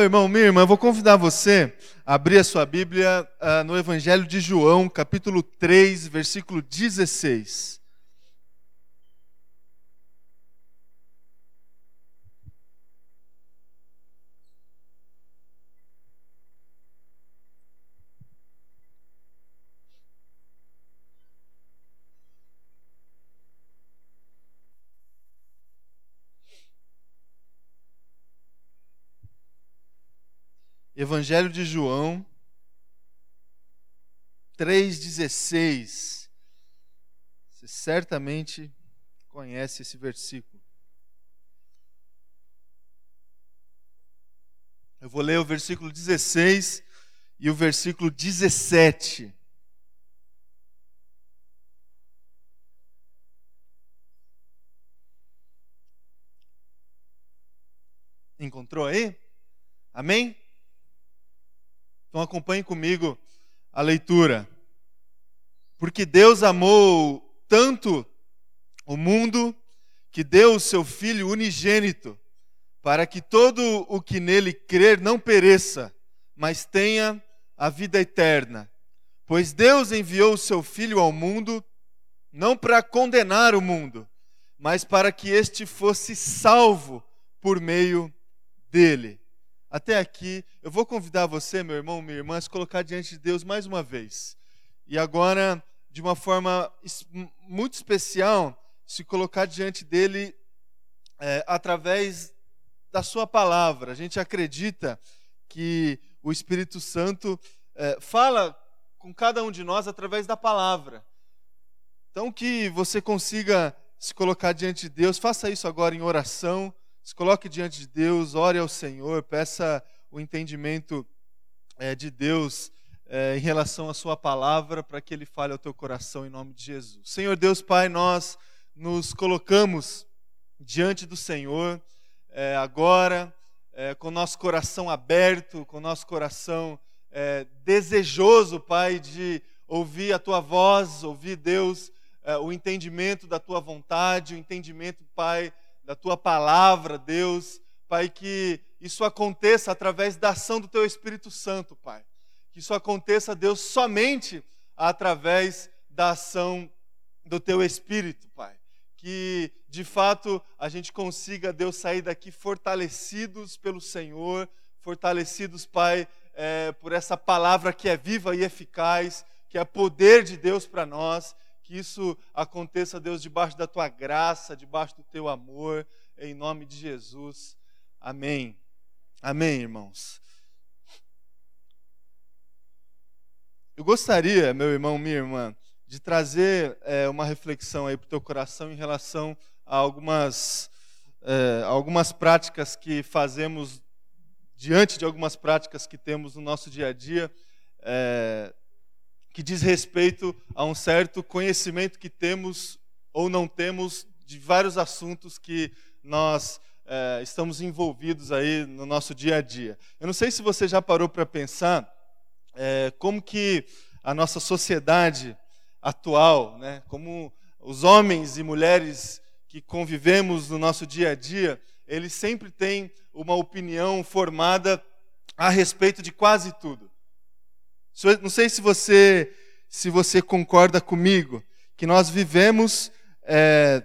Meu irmão, minha irmã, eu vou convidar você a abrir a sua Bíblia uh, no Evangelho de João, capítulo 3, versículo 16. Evangelho de João 3,16. Você certamente conhece esse versículo. Eu vou ler o versículo 16 e o versículo 17. Encontrou aí? Amém? Então acompanhe comigo a leitura. Porque Deus amou tanto o mundo que deu o seu Filho unigênito, para que todo o que nele crer não pereça, mas tenha a vida eterna. Pois Deus enviou o seu Filho ao mundo não para condenar o mundo, mas para que este fosse salvo por meio dele até aqui, eu vou convidar você, meu irmão, minha irmã, a se colocar diante de Deus mais uma vez. E agora, de uma forma muito especial, se colocar diante dele é, através da sua palavra. A gente acredita que o Espírito Santo é, fala com cada um de nós através da palavra. Então, que você consiga se colocar diante de Deus, faça isso agora em oração se coloque diante de Deus, ore ao Senhor, peça o entendimento é, de Deus é, em relação à Sua palavra, para que Ele fale ao teu coração em nome de Jesus. Senhor Deus Pai, nós nos colocamos diante do Senhor é, agora, é, com nosso coração aberto, com nosso coração é, desejoso, Pai, de ouvir a Tua voz, ouvir, Deus, é, o entendimento da Tua vontade, o entendimento, Pai, da tua palavra, Deus. Pai, que isso aconteça através da ação do teu Espírito Santo, Pai. Que isso aconteça, Deus, somente através da ação do teu Espírito, Pai. Que de fato a gente consiga, Deus, sair daqui fortalecidos pelo Senhor, fortalecidos, Pai, é, por essa palavra que é viva e eficaz, que é poder de Deus para nós que isso aconteça, Deus, debaixo da tua graça, debaixo do teu amor, em nome de Jesus. Amém. Amém, irmãos. Eu gostaria, meu irmão, minha irmã, de trazer é, uma reflexão aí para o teu coração em relação a algumas, é, algumas práticas que fazemos, diante de algumas práticas que temos no nosso dia a dia, é, que diz respeito a um certo conhecimento que temos ou não temos de vários assuntos que nós é, estamos envolvidos aí no nosso dia a dia. Eu não sei se você já parou para pensar é, como que a nossa sociedade atual, né, como os homens e mulheres que convivemos no nosso dia a dia, eles sempre têm uma opinião formada a respeito de quase tudo. Não sei se você, se você concorda comigo, que nós vivemos é,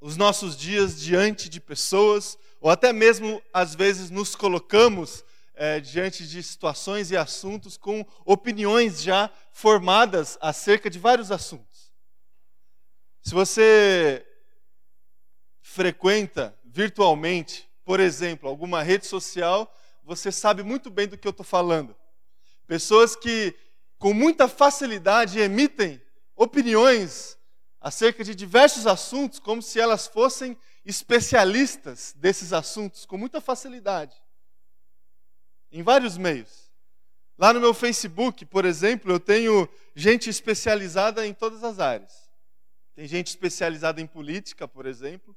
os nossos dias diante de pessoas, ou até mesmo, às vezes, nos colocamos é, diante de situações e assuntos com opiniões já formadas acerca de vários assuntos. Se você frequenta virtualmente, por exemplo, alguma rede social, você sabe muito bem do que eu estou falando. Pessoas que, com muita facilidade, emitem opiniões acerca de diversos assuntos, como se elas fossem especialistas desses assuntos, com muita facilidade. Em vários meios. Lá no meu Facebook, por exemplo, eu tenho gente especializada em todas as áreas. Tem gente especializada em política, por exemplo.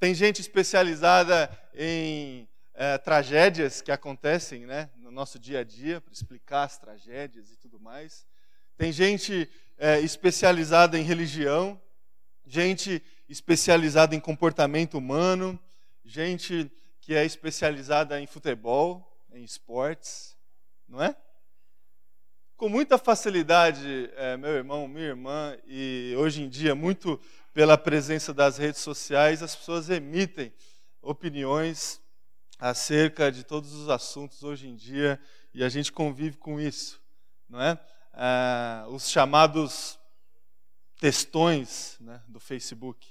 Tem gente especializada em é, tragédias que acontecem né, no nosso dia a dia, para explicar as tragédias e tudo mais. Tem gente é, especializada em religião, gente especializada em comportamento humano, gente que é especializada em futebol, em esportes, não é? Com muita facilidade, é, meu irmão, minha irmã, e hoje em dia, muito pela presença das redes sociais, as pessoas emitem opiniões acerca de todos os assuntos hoje em dia e a gente convive com isso, não é? Ah, os chamados textões né, do Facebook.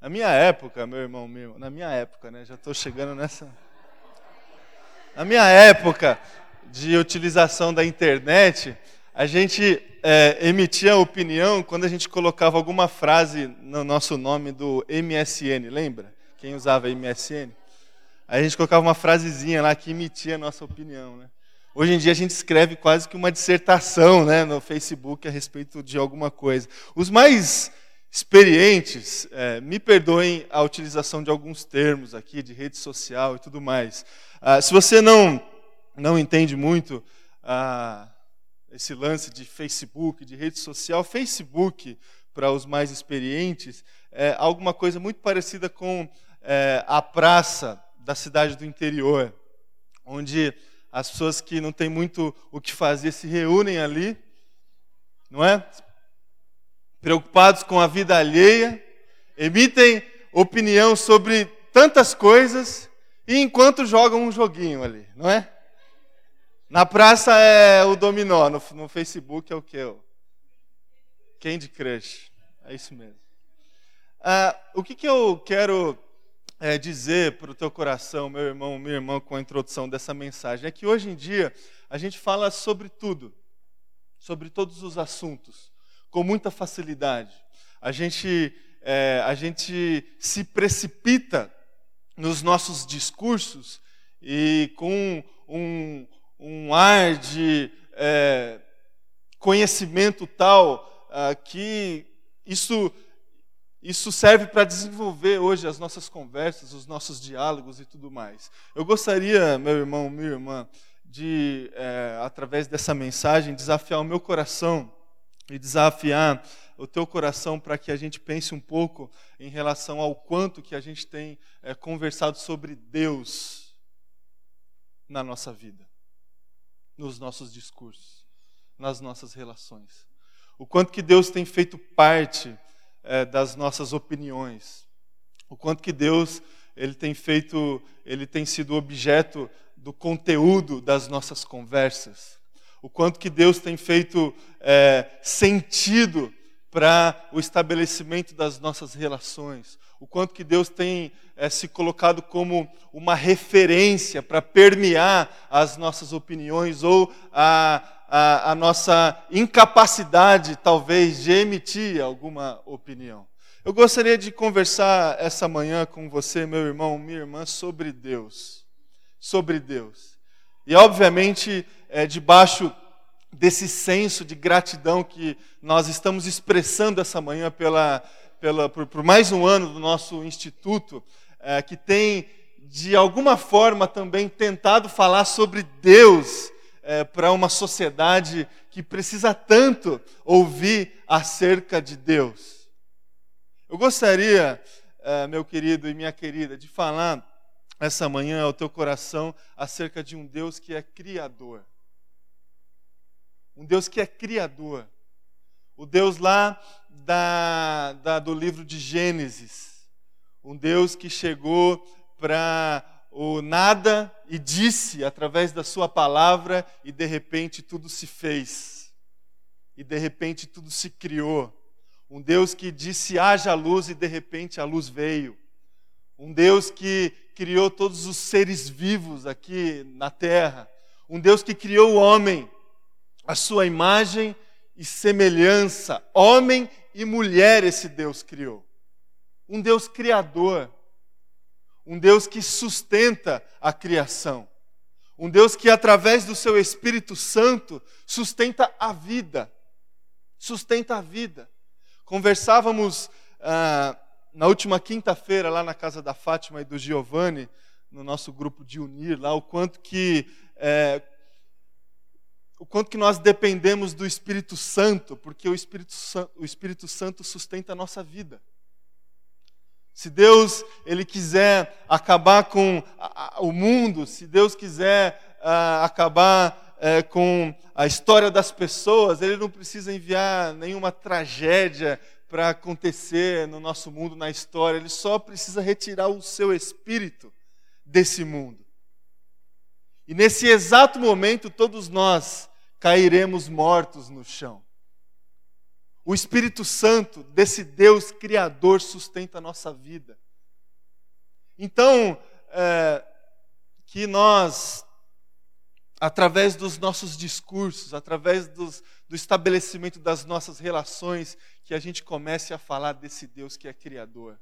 Na minha época, meu irmão, meu, na minha época, né, já estou chegando nessa. Na minha época de utilização da internet, a gente é, emitia opinião quando a gente colocava alguma frase no nosso nome do MSN, lembra? Quem usava MSN? Aí a gente colocava uma frasezinha lá que emitia a nossa opinião, né? Hoje em dia a gente escreve quase que uma dissertação né, no Facebook a respeito de alguma coisa. Os mais experientes, é, me perdoem a utilização de alguns termos aqui, de rede social e tudo mais. Ah, se você não, não entende muito ah, esse lance de Facebook, de rede social, Facebook, para os mais experientes, é alguma coisa muito parecida com é, a praça da cidade do interior, onde as pessoas que não têm muito o que fazer se reúnem ali, não é? preocupados com a vida alheia, emitem opinião sobre tantas coisas e enquanto jogam um joguinho ali, não é? Na praça é o dominó, no, no Facebook é o que? O Candy Crush. É isso mesmo. Ah, o que, que eu quero é, dizer para o teu coração, meu irmão, minha irmã, com a introdução dessa mensagem, é que hoje em dia a gente fala sobre tudo, sobre todos os assuntos com muita facilidade. A gente, é, a gente se precipita nos nossos discursos e com um, um ar de é, conhecimento tal ah, que isso, isso serve para desenvolver hoje as nossas conversas, os nossos diálogos e tudo mais. Eu gostaria, meu irmão, minha irmã, de, é, através dessa mensagem, desafiar o meu coração e desafiar o teu coração para que a gente pense um pouco em relação ao quanto que a gente tem é, conversado sobre Deus na nossa vida, nos nossos discursos, nas nossas relações. O quanto que Deus tem feito parte é, das nossas opiniões. O quanto que Deus ele tem feito, ele tem sido objeto do conteúdo das nossas conversas o quanto que Deus tem feito é, sentido para o estabelecimento das nossas relações, o quanto que Deus tem é, se colocado como uma referência para permear as nossas opiniões ou a, a, a nossa incapacidade, talvez, de emitir alguma opinião. Eu gostaria de conversar essa manhã com você, meu irmão, minha irmã, sobre Deus. Sobre Deus. E, obviamente, é, debaixo desse senso de gratidão que nós estamos expressando essa manhã pela, pela, por, por mais um ano do nosso instituto, é, que tem, de alguma forma, também tentado falar sobre Deus é, para uma sociedade que precisa tanto ouvir acerca de Deus. Eu gostaria, é, meu querido e minha querida, de falar essa manhã ao teu coração acerca de um Deus que é criador um Deus que é criador. O Deus lá da, da, do livro de Gênesis. Um Deus que chegou para o nada e disse através da sua palavra, e de repente tudo se fez. E de repente tudo se criou. Um Deus que disse haja luz e de repente a luz veio. Um Deus que criou todos os seres vivos aqui na terra. Um Deus que criou o homem a sua imagem e semelhança. Homem e mulher esse Deus criou. Um Deus criador. Um Deus que sustenta a criação. Um Deus que, através do seu Espírito Santo, sustenta a vida. Sustenta a vida. Conversávamos ah, na última quinta-feira, lá na casa da Fátima e do Giovanni, no nosso grupo de Unir, lá, o quanto que é, o quanto que nós dependemos do Espírito Santo, porque o Espírito, o Espírito Santo sustenta a nossa vida. Se Deus ele quiser acabar com o mundo, se Deus quiser uh, acabar uh, com a história das pessoas, Ele não precisa enviar nenhuma tragédia para acontecer no nosso mundo, na história, Ele só precisa retirar o seu espírito desse mundo. E nesse exato momento, todos nós cairemos mortos no chão. O Espírito Santo desse Deus Criador sustenta a nossa vida. Então, é, que nós, através dos nossos discursos, através dos, do estabelecimento das nossas relações, que a gente comece a falar desse Deus que é Criador.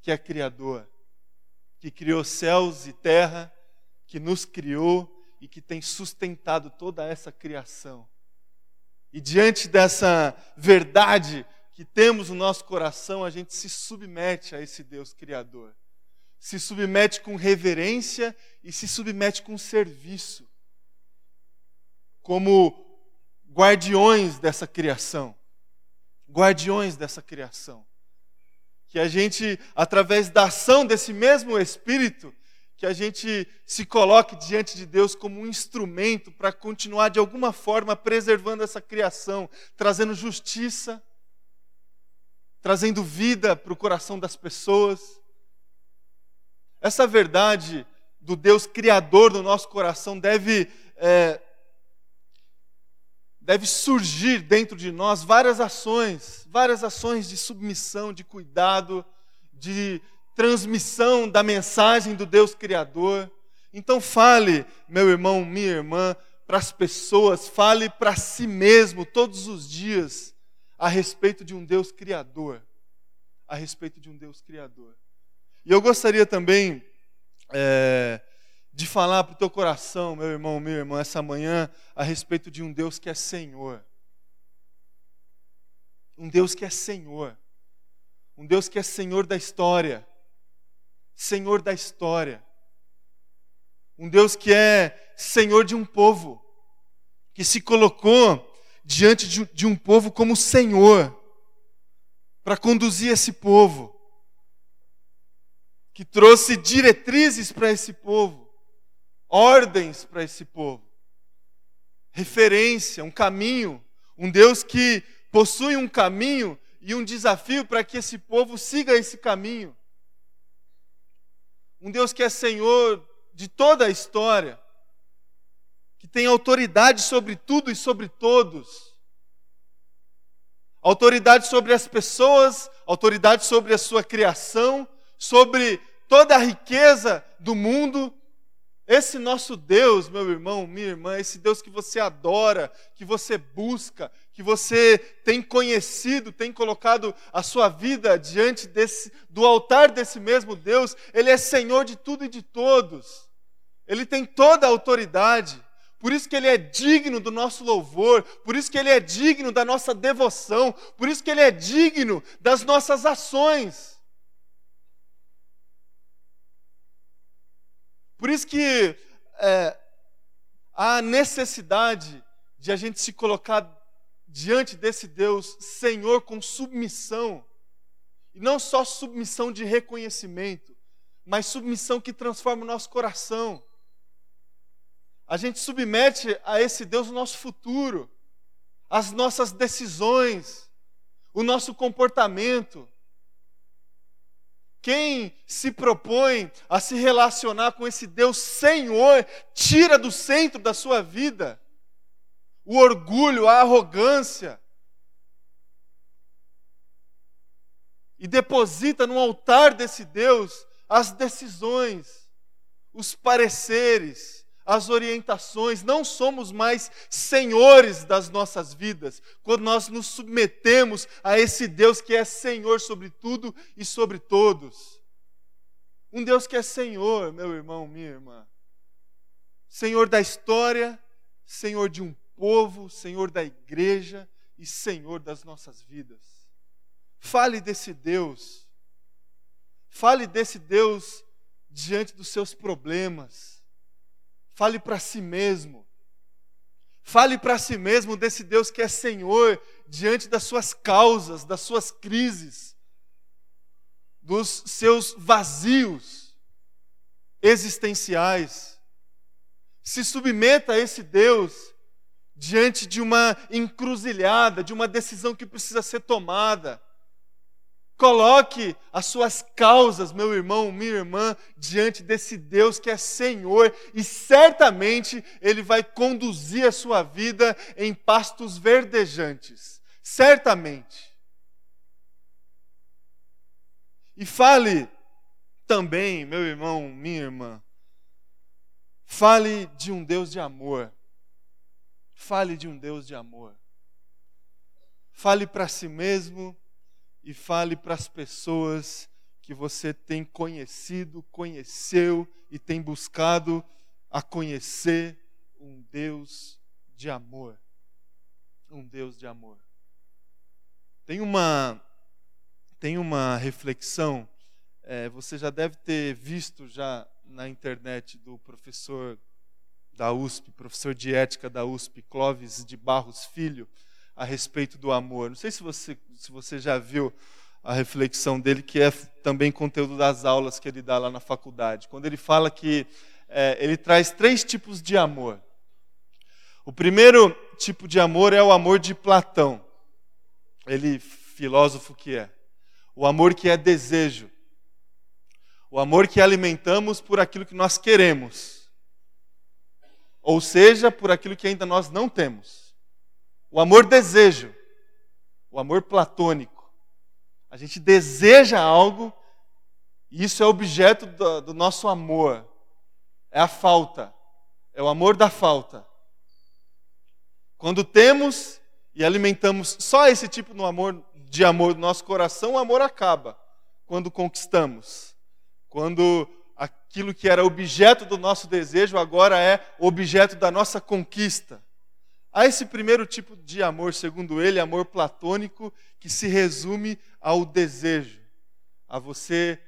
Que é Criador, que criou céus e terra, que nos criou e que tem sustentado toda essa criação. E diante dessa verdade que temos no nosso coração, a gente se submete a esse Deus Criador. Se submete com reverência e se submete com serviço. Como guardiões dessa criação. Guardiões dessa criação. Que a gente, através da ação desse mesmo Espírito, que a gente se coloque diante de Deus como um instrumento para continuar de alguma forma preservando essa criação, trazendo justiça, trazendo vida para o coração das pessoas. Essa verdade do Deus Criador no nosso coração deve, é, deve surgir dentro de nós várias ações, várias ações de submissão, de cuidado, de transmissão da mensagem do Deus Criador. Então, fale, meu irmão, minha irmã, para as pessoas, fale para si mesmo todos os dias a respeito de um Deus Criador. A respeito de um Deus Criador. E eu gostaria também é, de falar para o teu coração, meu irmão, minha irmã, essa manhã, a respeito de um Deus que é Senhor. Um Deus que é Senhor. Um Deus que é Senhor da história Senhor da história. Um Deus que é Senhor de um povo, que se colocou diante de um povo como Senhor, para conduzir esse povo, que trouxe diretrizes para esse povo, ordens para esse povo, referência, um caminho, um Deus que possui um caminho e um desafio para que esse povo siga esse caminho um Deus que é Senhor de toda a história, que tem autoridade sobre tudo e sobre todos. Autoridade sobre as pessoas, autoridade sobre a sua criação, sobre toda a riqueza do mundo. Esse nosso Deus, meu irmão, minha irmã, esse Deus que você adora, que você busca, que você tem conhecido, tem colocado a sua vida diante desse, do altar desse mesmo Deus, Ele é Senhor de tudo e de todos. Ele tem toda a autoridade. Por isso que Ele é digno do nosso louvor, por isso que Ele é digno da nossa devoção, por isso que Ele é digno das nossas ações. Por isso que é, há necessidade de a gente se colocar diante desse Deus, Senhor, com submissão. E não só submissão de reconhecimento, mas submissão que transforma o nosso coração. A gente submete a esse Deus o nosso futuro, as nossas decisões, o nosso comportamento. Quem se propõe a se relacionar com esse Deus Senhor, tira do centro da sua vida o orgulho, a arrogância. E deposita no altar desse Deus as decisões, os pareceres, as orientações. Não somos mais senhores das nossas vidas quando nós nos submetemos a esse Deus que é Senhor sobre tudo e sobre todos. Um Deus que é Senhor, meu irmão, minha irmã. Senhor da história, Senhor de um povo, Senhor da igreja e Senhor das nossas vidas. Fale desse Deus. Fale desse Deus diante dos seus problemas. Fale para si mesmo. Fale para si mesmo desse Deus que é Senhor diante das suas causas, das suas crises, dos seus vazios existenciais. Se submeta a esse Deus diante de uma encruzilhada, de uma decisão que precisa ser tomada. Coloque as suas causas, meu irmão, minha irmã, diante desse Deus que é Senhor e certamente Ele vai conduzir a sua vida em pastos verdejantes. Certamente. E fale também, meu irmão, minha irmã, fale de um Deus de amor. Fale de um Deus de amor. Fale para si mesmo e fale para as pessoas que você tem conhecido, conheceu e tem buscado a conhecer um Deus de amor. Um Deus de amor. Tem uma, tem uma reflexão, é, você já deve ter visto já na internet do professor da USP, professor de ética da USP, Clóvis de Barros Filho, a respeito do amor. Não sei se você, se você já viu a reflexão dele, que é também conteúdo das aulas que ele dá lá na faculdade. Quando ele fala que é, ele traz três tipos de amor. O primeiro tipo de amor é o amor de Platão. Ele, filósofo que é. O amor que é desejo. O amor que alimentamos por aquilo que nós queremos. Ou seja, por aquilo que ainda nós não temos. O amor desejo, o amor platônico. A gente deseja algo e isso é objeto do, do nosso amor. É a falta, é o amor da falta. Quando temos e alimentamos só esse tipo de amor, de amor no nosso coração, o amor acaba quando conquistamos. Quando aquilo que era objeto do nosso desejo agora é objeto da nossa conquista. Há esse primeiro tipo de amor, segundo ele, amor platônico, que se resume ao desejo, a você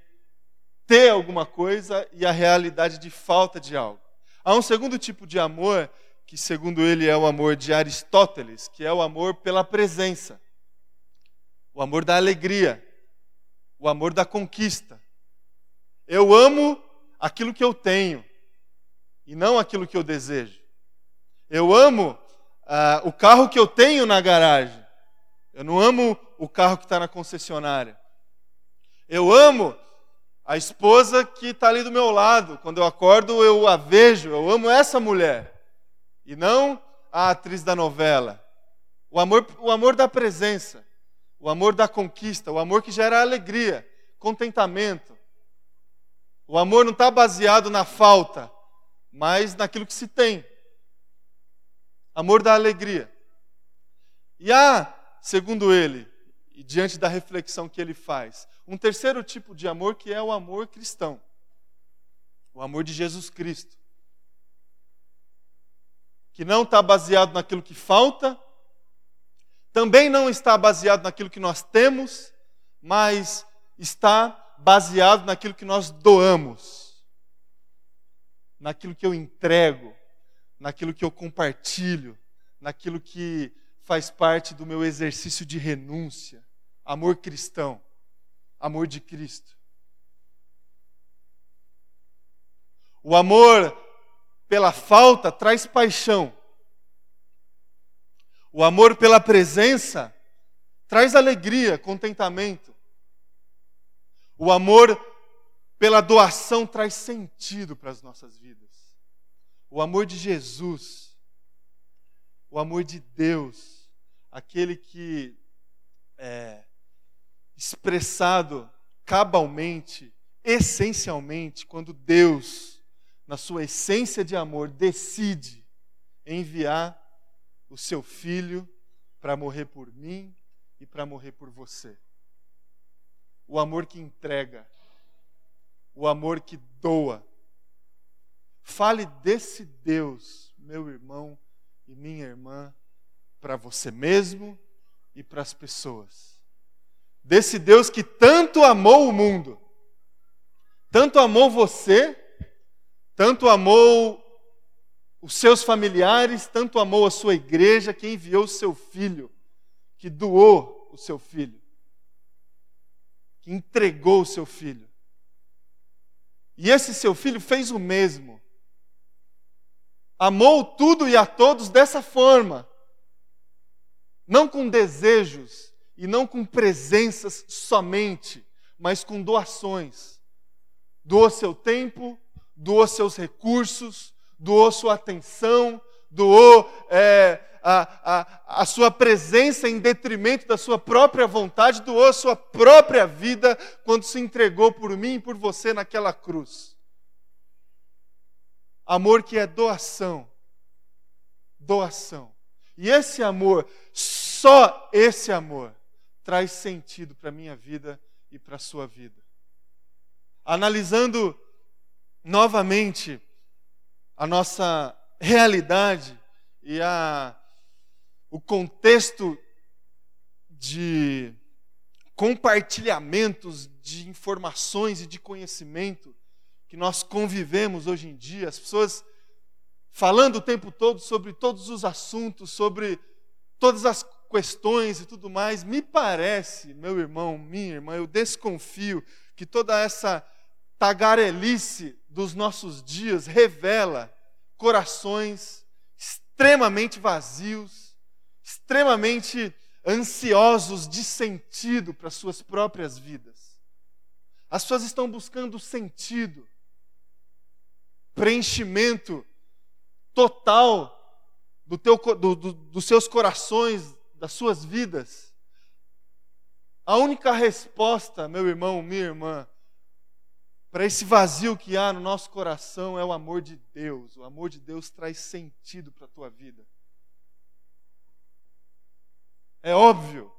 ter alguma coisa e a realidade de falta de algo. Há um segundo tipo de amor, que segundo ele é o amor de Aristóteles, que é o amor pela presença, o amor da alegria, o amor da conquista. Eu amo aquilo que eu tenho e não aquilo que eu desejo. Eu amo ah, o carro que eu tenho na garagem. Eu não amo o carro que está na concessionária. Eu amo a esposa que está ali do meu lado. Quando eu acordo, eu a vejo. Eu amo essa mulher. E não a atriz da novela. O amor, o amor da presença. O amor da conquista. O amor que gera alegria, contentamento. O amor não está baseado na falta, mas naquilo que se tem amor da alegria. E há, segundo ele, e diante da reflexão que ele faz, um terceiro tipo de amor que é o amor cristão. O amor de Jesus Cristo. Que não está baseado naquilo que falta, também não está baseado naquilo que nós temos, mas está baseado naquilo que nós doamos, naquilo que eu entrego, naquilo que eu compartilho, naquilo que faz parte do meu exercício de renúncia. Amor cristão, amor de Cristo. O amor pela falta traz paixão. O amor pela presença traz alegria, contentamento. O amor pela doação traz sentido para as nossas vidas. O amor de Jesus, o amor de Deus, aquele que é expressado cabalmente, essencialmente, quando Deus, na sua essência de amor, decide enviar o seu filho para morrer por mim e para morrer por você. O amor que entrega, o amor que doa, Fale desse Deus, meu irmão e minha irmã, para você mesmo e para as pessoas. Desse Deus que tanto amou o mundo, tanto amou você, tanto amou os seus familiares, tanto amou a sua igreja, que enviou o seu filho, que doou o seu filho, que entregou o seu filho. E esse seu filho fez o mesmo. Amou tudo e a todos dessa forma. Não com desejos e não com presenças somente, mas com doações. Doou seu tempo, doou seus recursos, doou sua atenção, doou é, a, a, a sua presença em detrimento da sua própria vontade, doou a sua própria vida quando se entregou por mim e por você naquela cruz. Amor que é doação. Doação. E esse amor, só esse amor, traz sentido para a minha vida e para a sua vida. Analisando novamente a nossa realidade e a, o contexto de compartilhamentos de informações e de conhecimento que nós convivemos hoje em dia, as pessoas falando o tempo todo sobre todos os assuntos, sobre todas as questões e tudo mais, me parece, meu irmão, minha irmã, eu desconfio que toda essa tagarelice dos nossos dias revela corações extremamente vazios, extremamente ansiosos de sentido para suas próprias vidas. As pessoas estão buscando sentido, preenchimento total do teu, do, do, dos seus corações, das suas vidas. A única resposta, meu irmão, minha irmã, para esse vazio que há no nosso coração é o amor de Deus. O amor de Deus traz sentido para a tua vida. É óbvio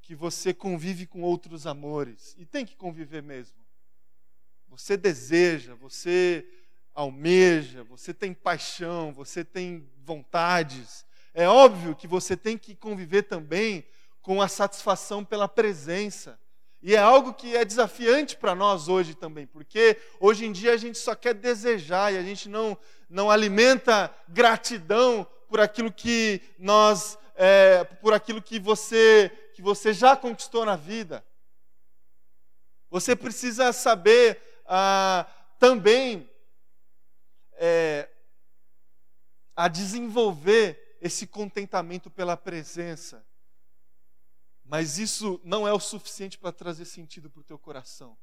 que você convive com outros amores e tem que conviver mesmo. Você deseja, você almeja, você tem paixão, você tem vontades. É óbvio que você tem que conviver também com a satisfação pela presença. E é algo que é desafiante para nós hoje também, porque hoje em dia a gente só quer desejar e a gente não, não alimenta gratidão por aquilo que nós, é, por aquilo que você, que você já conquistou na vida. Você precisa saber ah, também é, a desenvolver esse contentamento pela presença. Mas isso não é o suficiente para trazer sentido para o teu coração.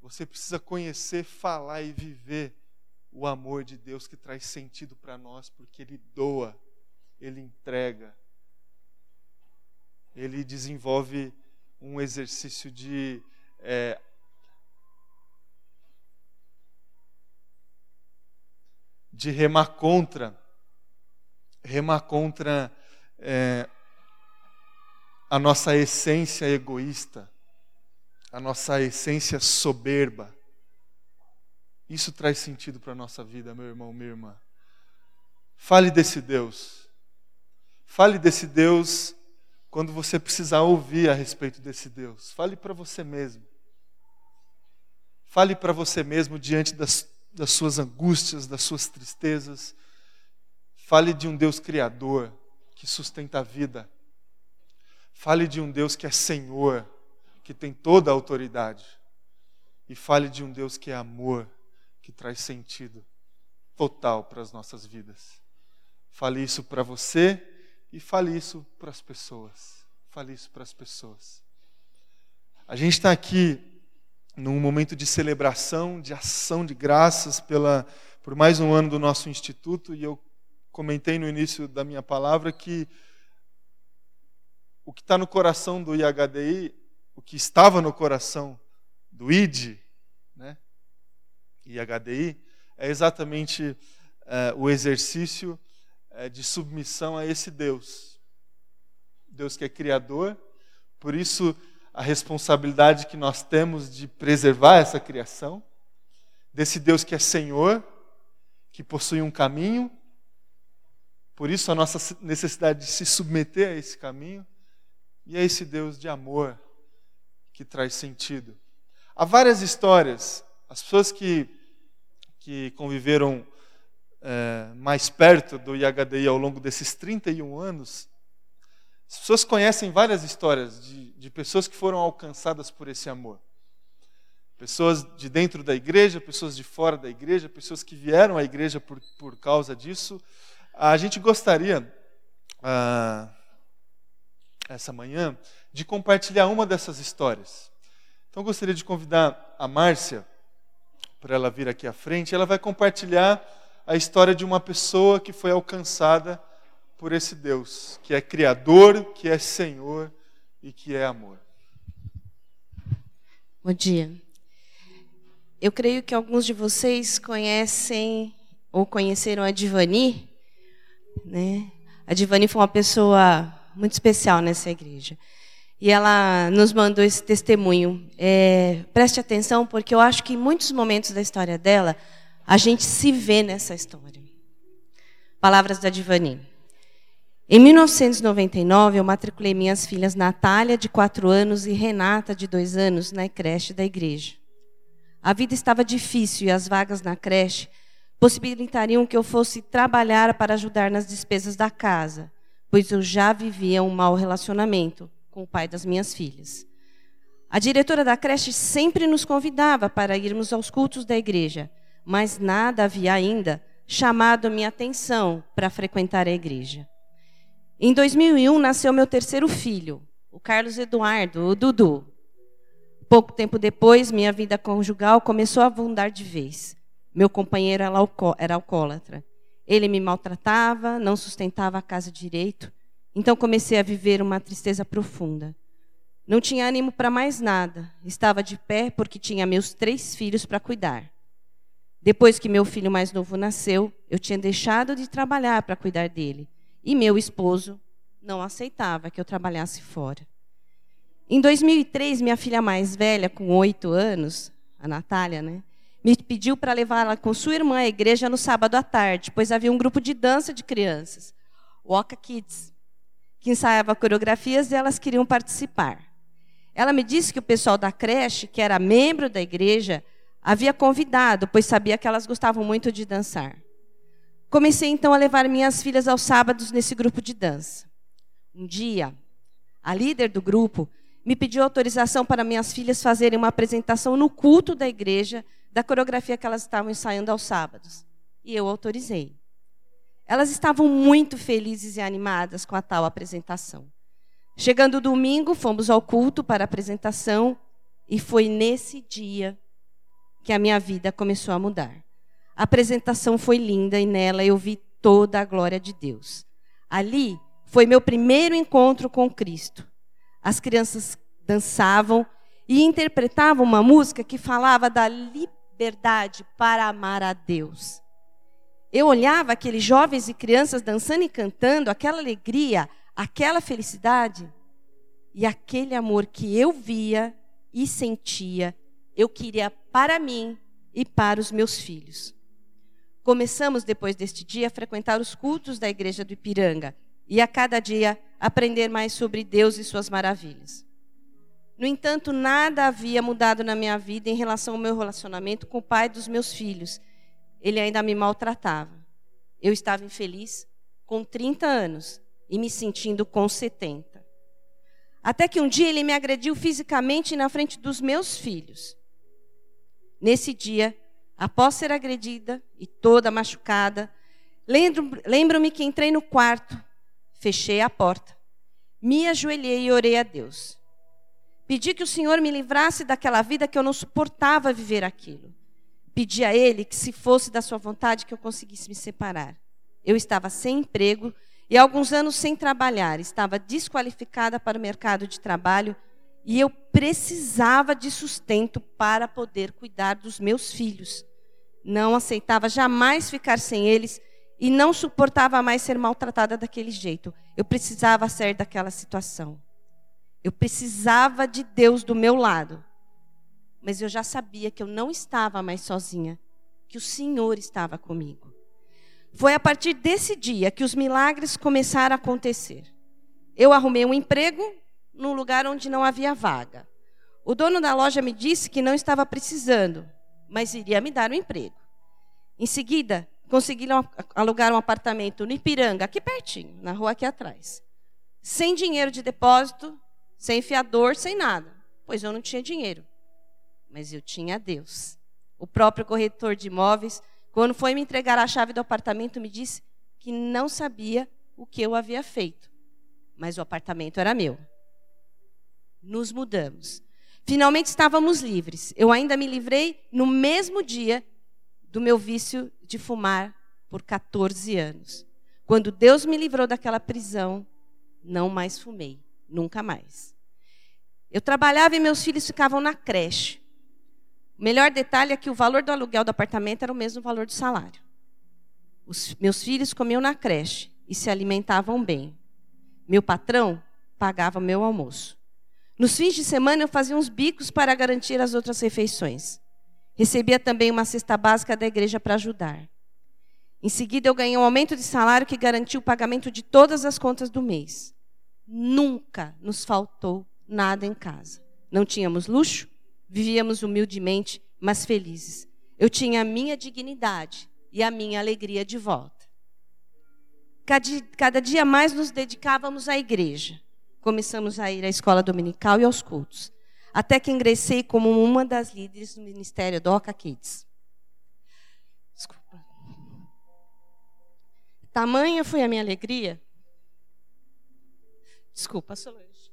Você precisa conhecer, falar e viver o amor de Deus que traz sentido para nós, porque Ele doa, Ele entrega, Ele desenvolve um exercício de é, de remar contra, remar contra é, a nossa essência egoísta, a nossa essência soberba. Isso traz sentido para a nossa vida, meu irmão, minha irmã. Fale desse Deus. Fale desse Deus quando você precisar ouvir a respeito desse Deus. Fale para você mesmo. Fale para você mesmo diante das, das suas angústias, das suas tristezas. Fale de um Deus criador que sustenta a vida Fale de um Deus que é Senhor, que tem toda a autoridade. E fale de um Deus que é amor, que traz sentido total para as nossas vidas. Fale isso para você e fale isso para as pessoas. Fale isso para as pessoas. A gente está aqui num momento de celebração, de ação de graças pela, por mais um ano do nosso instituto, e eu comentei no início da minha palavra que o que está no coração do IHDI, o que estava no coração do ID, né? IHDI, é exatamente é, o exercício de submissão a esse Deus. Deus que é criador, por isso a responsabilidade que nós temos de preservar essa criação, desse Deus que é Senhor, que possui um caminho, por isso a nossa necessidade de se submeter a esse caminho, e é esse Deus de amor que traz sentido. Há várias histórias. As pessoas que, que conviveram é, mais perto do IHDI ao longo desses 31 anos As pessoas conhecem várias histórias de, de pessoas que foram alcançadas por esse amor. Pessoas de dentro da igreja, pessoas de fora da igreja, pessoas que vieram à igreja por, por causa disso. A gente gostaria, ah, essa manhã, de compartilhar uma dessas histórias. Então, gostaria de convidar a Márcia para ela vir aqui à frente. Ela vai compartilhar a história de uma pessoa que foi alcançada por esse Deus, que é Criador, que é Senhor e que é amor. Bom dia. Eu creio que alguns de vocês conhecem ou conheceram a Divani. Né? A Divani foi uma pessoa muito especial nessa igreja. E ela nos mandou esse testemunho. É, preste atenção, porque eu acho que em muitos momentos da história dela, a gente se vê nessa história. Palavras da Divani. Em 1999, eu matriculei minhas filhas Natália, de quatro anos, e Renata, de dois anos, na creche da igreja. A vida estava difícil e as vagas na creche possibilitariam que eu fosse trabalhar para ajudar nas despesas da casa, pois eu já vivia um mau relacionamento com o pai das minhas filhas. A diretora da creche sempre nos convidava para irmos aos cultos da igreja, mas nada havia ainda chamado minha atenção para frequentar a igreja. Em 2001 nasceu meu terceiro filho, o Carlos Eduardo, o Dudu. Pouco tempo depois, minha vida conjugal começou a afundar de vez. Meu companheiro era alcoólatra. Ele me maltratava, não sustentava a casa direito. Então comecei a viver uma tristeza profunda. Não tinha ânimo para mais nada. Estava de pé porque tinha meus três filhos para cuidar. Depois que meu filho mais novo nasceu, eu tinha deixado de trabalhar para cuidar dele e meu esposo não aceitava que eu trabalhasse fora. Em 2003, minha filha mais velha, com oito anos, a Natália, né, me pediu para levá-la com sua irmã à igreja no sábado à tarde, pois havia um grupo de dança de crianças, Oca Kids, que ensaiava coreografias e elas queriam participar. Ela me disse que o pessoal da creche, que era membro da igreja, havia convidado, pois sabia que elas gostavam muito de dançar. Comecei então a levar minhas filhas aos sábados nesse grupo de dança. Um dia, a líder do grupo me pediu autorização para minhas filhas fazerem uma apresentação no culto da igreja da coreografia que elas estavam ensaiando aos sábados. E eu autorizei. Elas estavam muito felizes e animadas com a tal apresentação. Chegando o domingo, fomos ao culto para a apresentação e foi nesse dia que a minha vida começou a mudar. A apresentação foi linda e nela eu vi toda a glória de Deus. Ali foi meu primeiro encontro com Cristo. As crianças dançavam e interpretavam uma música que falava da liberdade para amar a Deus. Eu olhava aqueles jovens e crianças dançando e cantando, aquela alegria, aquela felicidade e aquele amor que eu via e sentia, eu queria para mim e para os meus filhos. Começamos, depois deste dia, a frequentar os cultos da igreja do Ipiranga e a cada dia aprender mais sobre Deus e suas maravilhas. No entanto, nada havia mudado na minha vida em relação ao meu relacionamento com o pai dos meus filhos. Ele ainda me maltratava. Eu estava infeliz com 30 anos e me sentindo com 70. Até que um dia ele me agrediu fisicamente na frente dos meus filhos. Nesse dia, Após ser agredida e toda machucada, lembro-me que entrei no quarto, fechei a porta, me ajoelhei e orei a Deus. Pedi que o Senhor me livrasse daquela vida que eu não suportava viver aquilo. Pedi a Ele que, se fosse da Sua vontade, que eu conseguisse me separar. Eu estava sem emprego e alguns anos sem trabalhar, estava desqualificada para o mercado de trabalho e eu precisava de sustento para poder cuidar dos meus filhos não aceitava jamais ficar sem eles e não suportava mais ser maltratada daquele jeito. Eu precisava sair daquela situação. Eu precisava de Deus do meu lado. Mas eu já sabia que eu não estava mais sozinha, que o Senhor estava comigo. Foi a partir desse dia que os milagres começaram a acontecer. Eu arrumei um emprego num lugar onde não havia vaga. O dono da loja me disse que não estava precisando, mas iria me dar um emprego. Em seguida, conseguiram alugar um apartamento no Ipiranga, aqui pertinho, na rua aqui atrás. sem dinheiro de depósito, sem fiador, sem nada. Pois eu não tinha dinheiro. Mas eu tinha Deus. O próprio corretor de imóveis, quando foi me entregar a chave do apartamento, me disse que não sabia o que eu havia feito. Mas o apartamento era meu. Nos mudamos. Finalmente estávamos livres. Eu ainda me livrei no mesmo dia do meu vício de fumar por 14 anos. Quando Deus me livrou daquela prisão, não mais fumei, nunca mais. Eu trabalhava e meus filhos ficavam na creche. O melhor detalhe é que o valor do aluguel do apartamento era o mesmo valor do salário. Os meus filhos comiam na creche e se alimentavam bem. Meu patrão pagava meu almoço. Nos fins de semana eu fazia uns bicos para garantir as outras refeições. Recebia também uma cesta básica da igreja para ajudar. Em seguida, eu ganhei um aumento de salário que garantiu o pagamento de todas as contas do mês. Nunca nos faltou nada em casa. Não tínhamos luxo, vivíamos humildemente, mas felizes. Eu tinha a minha dignidade e a minha alegria de volta. Cada, cada dia mais nos dedicávamos à igreja. Começamos a ir à escola dominical e aos cultos, até que ingressei como uma das líderes do ministério do Oca Kids. Desculpa. Tamanha foi a minha alegria. Desculpa, Solange.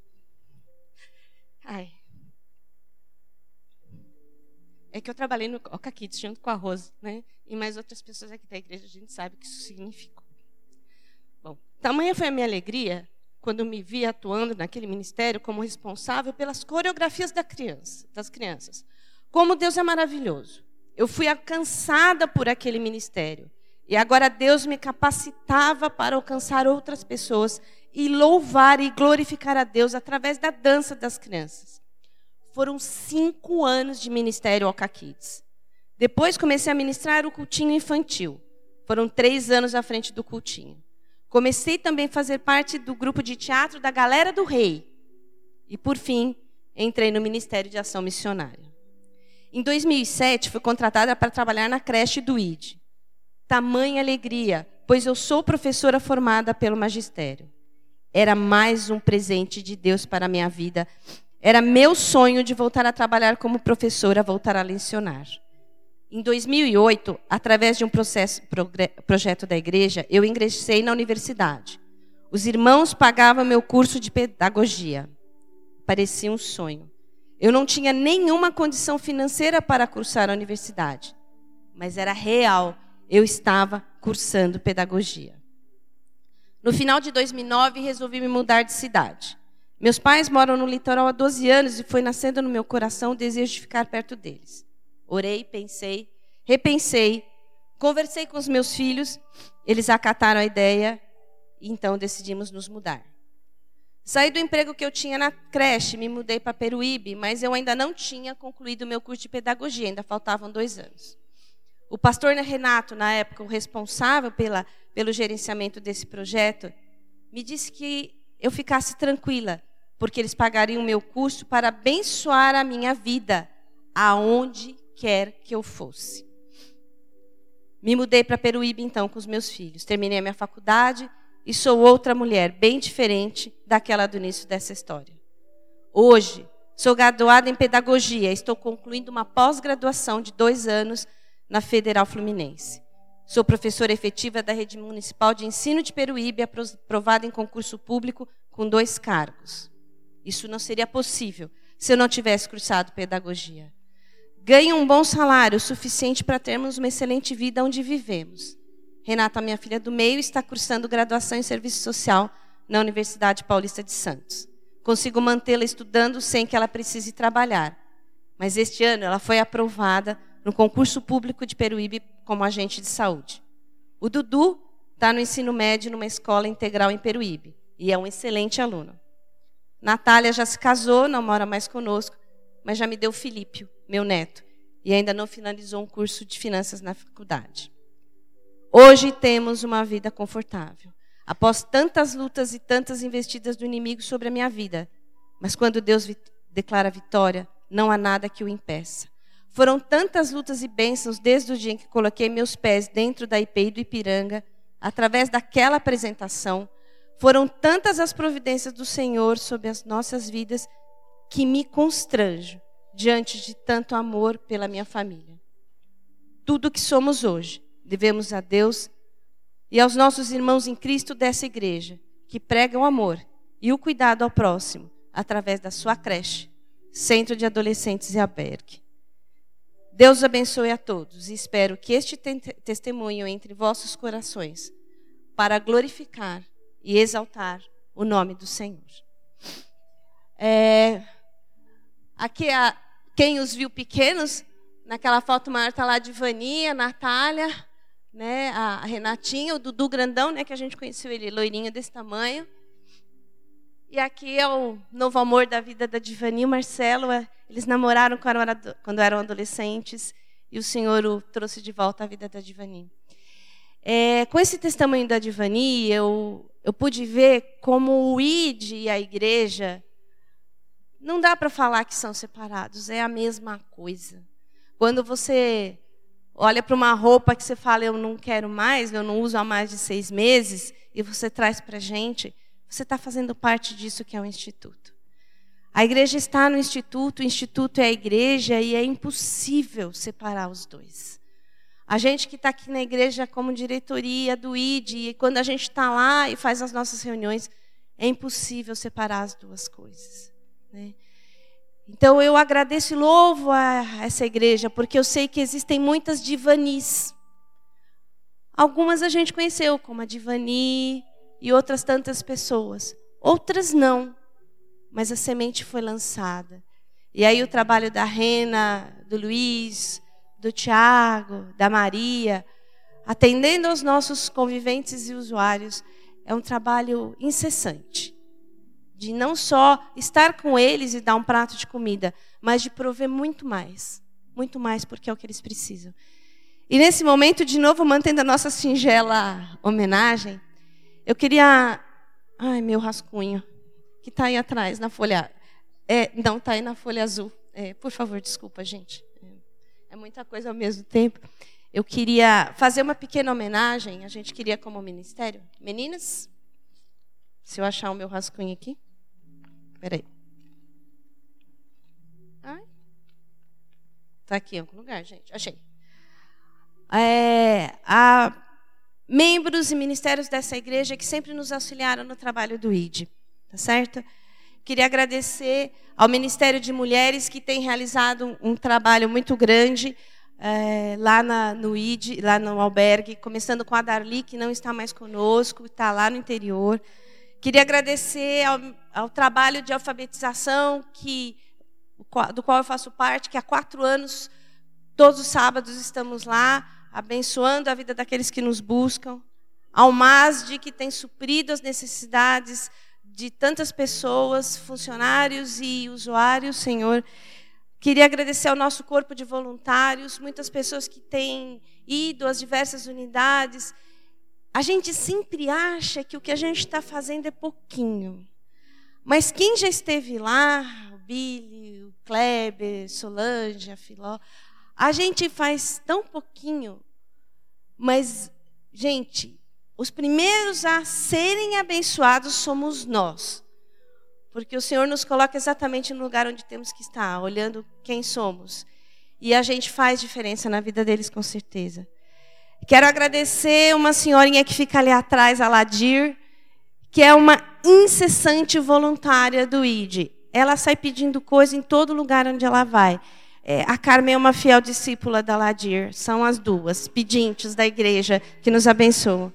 Ai. É que eu trabalhei no Oca Kids junto com a Rose, né? E mais outras pessoas aqui da igreja, a gente sabe o que isso significou. Bom, tamanha foi a minha alegria quando me vi atuando naquele ministério como responsável pelas coreografias da criança, das crianças. Como Deus é maravilhoso. Eu fui alcançada por aquele ministério. E agora Deus me capacitava para alcançar outras pessoas e louvar e glorificar a Deus através da dança das crianças. Foram cinco anos de ministério Oca Kids. Depois comecei a ministrar o cultinho infantil. Foram três anos à frente do cultinho. Comecei também a fazer parte do grupo de teatro da Galera do Rei. E, por fim, entrei no Ministério de Ação Missionária. Em 2007, fui contratada para trabalhar na creche do ID. Tamanha alegria, pois eu sou professora formada pelo magistério. Era mais um presente de Deus para a minha vida. Era meu sonho de voltar a trabalhar como professora, voltar a lecionar. Em 2008, através de um processo, projeto da igreja, eu ingressei na universidade. Os irmãos pagavam meu curso de pedagogia. Parecia um sonho. Eu não tinha nenhuma condição financeira para cursar a universidade, mas era real. Eu estava cursando pedagogia. No final de 2009, resolvi me mudar de cidade. Meus pais moram no litoral há 12 anos e foi nascendo no meu coração o desejo de ficar perto deles. Orei, pensei, repensei, conversei com os meus filhos, eles acataram a ideia e então decidimos nos mudar. Saí do emprego que eu tinha na creche, me mudei para Peruíbe, mas eu ainda não tinha concluído o meu curso de pedagogia, ainda faltavam dois anos. O pastor Renato, na época, o responsável pela, pelo gerenciamento desse projeto, me disse que eu ficasse tranquila, porque eles pagariam o meu curso para abençoar a minha vida, aonde quer que eu fosse. Me mudei para Peruíbe então com os meus filhos. Terminei a minha faculdade e sou outra mulher, bem diferente daquela do início dessa história. Hoje, sou graduada em pedagogia, estou concluindo uma pós-graduação de dois anos na Federal Fluminense. Sou professora efetiva da Rede Municipal de Ensino de Peruíbe, aprovada em concurso público com dois cargos. Isso não seria possível se eu não tivesse cursado pedagogia ganham um bom salário, suficiente para termos uma excelente vida onde vivemos. Renata, minha filha do meio, está cursando graduação em serviço social na Universidade Paulista de Santos. Consigo mantê-la estudando sem que ela precise trabalhar. Mas este ano ela foi aprovada no concurso público de Peruíbe como agente de saúde. O Dudu está no ensino médio numa escola integral em Peruíbe e é um excelente aluno. Natália já se casou, não mora mais conosco, mas já me deu Filipe, meu neto, e ainda não finalizou um curso de finanças na faculdade. Hoje temos uma vida confortável. Após tantas lutas e tantas investidas do inimigo sobre a minha vida, mas quando Deus declara vitória, não há nada que o impeça. Foram tantas lutas e bênçãos desde o dia em que coloquei meus pés dentro da IPI do Ipiranga, através daquela apresentação. Foram tantas as providências do Senhor sobre as nossas vidas que me constranjo diante de tanto amor pela minha família. Tudo que somos hoje, devemos a Deus e aos nossos irmãos em Cristo dessa igreja, que pregam o amor e o cuidado ao próximo através da sua creche, Centro de Adolescentes e Albergue. Deus abençoe a todos e espero que este testemunho entre vossos corações para glorificar e exaltar o nome do Senhor. É, aqui, a, quem os viu pequenos, naquela foto maior está lá a Divania, a Natália, né, a Renatinha, o Dudu Grandão, né, que a gente conheceu ele loirinho desse tamanho. E aqui é o novo amor da vida da Divani o Marcelo. É, eles namoraram quando eram adolescentes e o Senhor o trouxe de volta à vida da Divani. É, com esse testemunho da Divani, eu, eu pude ver como o ID e a igreja não dá para falar que são separados, é a mesma coisa. Quando você olha para uma roupa que você fala, eu não quero mais, eu não uso há mais de seis meses, e você traz para a gente, você está fazendo parte disso que é o Instituto. A igreja está no Instituto, o Instituto é a igreja, e é impossível separar os dois. A gente que está aqui na igreja como diretoria do ID, e quando a gente está lá e faz as nossas reuniões, é impossível separar as duas coisas. Né? Então eu agradeço e louvo a essa igreja, porque eu sei que existem muitas divanis. Algumas a gente conheceu, como a Divani e outras tantas pessoas. Outras não, mas a semente foi lançada. E aí o trabalho da Rena, do Luiz, do Tiago, da Maria, atendendo aos nossos conviventes e usuários, é um trabalho incessante de não só estar com eles e dar um prato de comida, mas de prover muito mais. Muito mais, porque é o que eles precisam. E nesse momento, de novo, mantendo a nossa singela homenagem, eu queria. Ai, meu rascunho, que está aí atrás, na folha. É, não, está aí na folha azul. É, por favor, desculpa, gente. É, é muita coisa ao mesmo tempo. Eu queria fazer uma pequena homenagem. A gente queria, como ministério. Meninas, se eu achar o meu rascunho aqui. Peraí. Ai. Tá aqui em algum lugar, gente. Achei. É, há membros e ministérios dessa igreja que sempre nos auxiliaram no trabalho do ID. Tá certo? Queria agradecer ao Ministério de Mulheres que tem realizado um, um trabalho muito grande é, lá na, no ID, lá no albergue, começando com a Darli, que não está mais conosco, está lá no interior. Queria agradecer ao, ao trabalho de alfabetização que, do qual eu faço parte, que há quatro anos, todos os sábados estamos lá, abençoando a vida daqueles que nos buscam. Ao MASD, que tem suprido as necessidades de tantas pessoas, funcionários e usuários, Senhor. Queria agradecer ao nosso corpo de voluntários, muitas pessoas que têm ido às diversas unidades, a gente sempre acha que o que a gente está fazendo é pouquinho. Mas quem já esteve lá, o Billy, o Kleber, Solange, a Filó, a gente faz tão pouquinho, mas, gente, os primeiros a serem abençoados somos nós. Porque o Senhor nos coloca exatamente no lugar onde temos que estar, olhando quem somos. E a gente faz diferença na vida deles, com certeza. Quero agradecer uma senhorinha que fica ali atrás, a Ladir, que é uma incessante voluntária do ID. Ela sai pedindo coisa em todo lugar onde ela vai. É, a Carmen é uma fiel discípula da Ladir. São as duas pedintes da igreja que nos abençoam.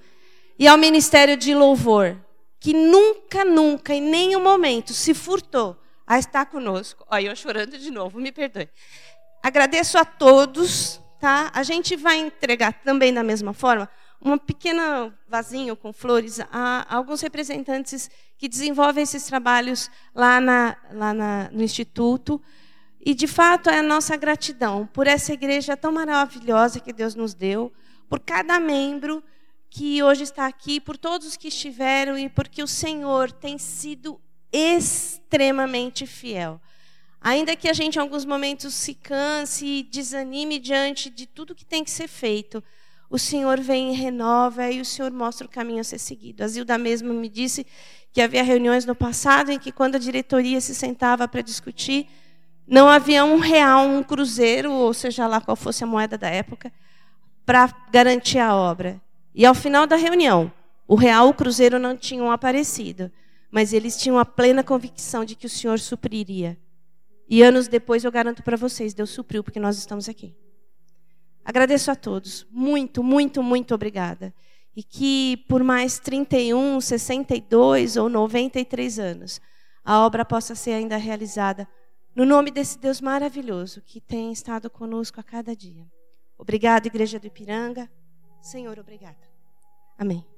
E ao Ministério de Louvor, que nunca, nunca, em nenhum momento se furtou a estar conosco. Olha, eu chorando de novo, me perdoe. Agradeço a todos tá? A gente vai entregar também da mesma forma um pequeno vasinho com flores a, alguns representantes que desenvolvem esses trabalhos lá, na, lá na, no Instituto. E, de fato, é a nossa gratidão por essa igreja tão maravilhosa que Deus nos deu, por cada membro que hoje está aqui, por todos os que estiveram e porque o Senhor tem sido extremamente fiel. Ainda que a gente, em alguns momentos, se canse e desanime diante de tudo que tem que ser feito, o Senhor vem e renova e o Senhor mostra o caminho a ser seguido. A Zilda mesmo me disse que havia reuniões no passado em que, quando a diretoria se sentava para discutir, não havia um real, um cruzeiro, ou seja lá qual fosse a moeda da época, para garantir a obra. E ao final da reunião, o real o cruzeiro não tinham aparecido, mas eles tinham a plena convicção de que o Senhor supriria. E anos depois, eu garanto para vocês, Deus supriu, porque nós estamos aqui. Agradeço a todos. Muito, muito, muito obrigada. E que por mais 31, 62 ou 93 anos, a obra possa ser ainda realizada no nome desse Deus maravilhoso que tem estado conosco a cada dia. Obrigada, Igreja do Ipiranga. Senhor, obrigada. Amém.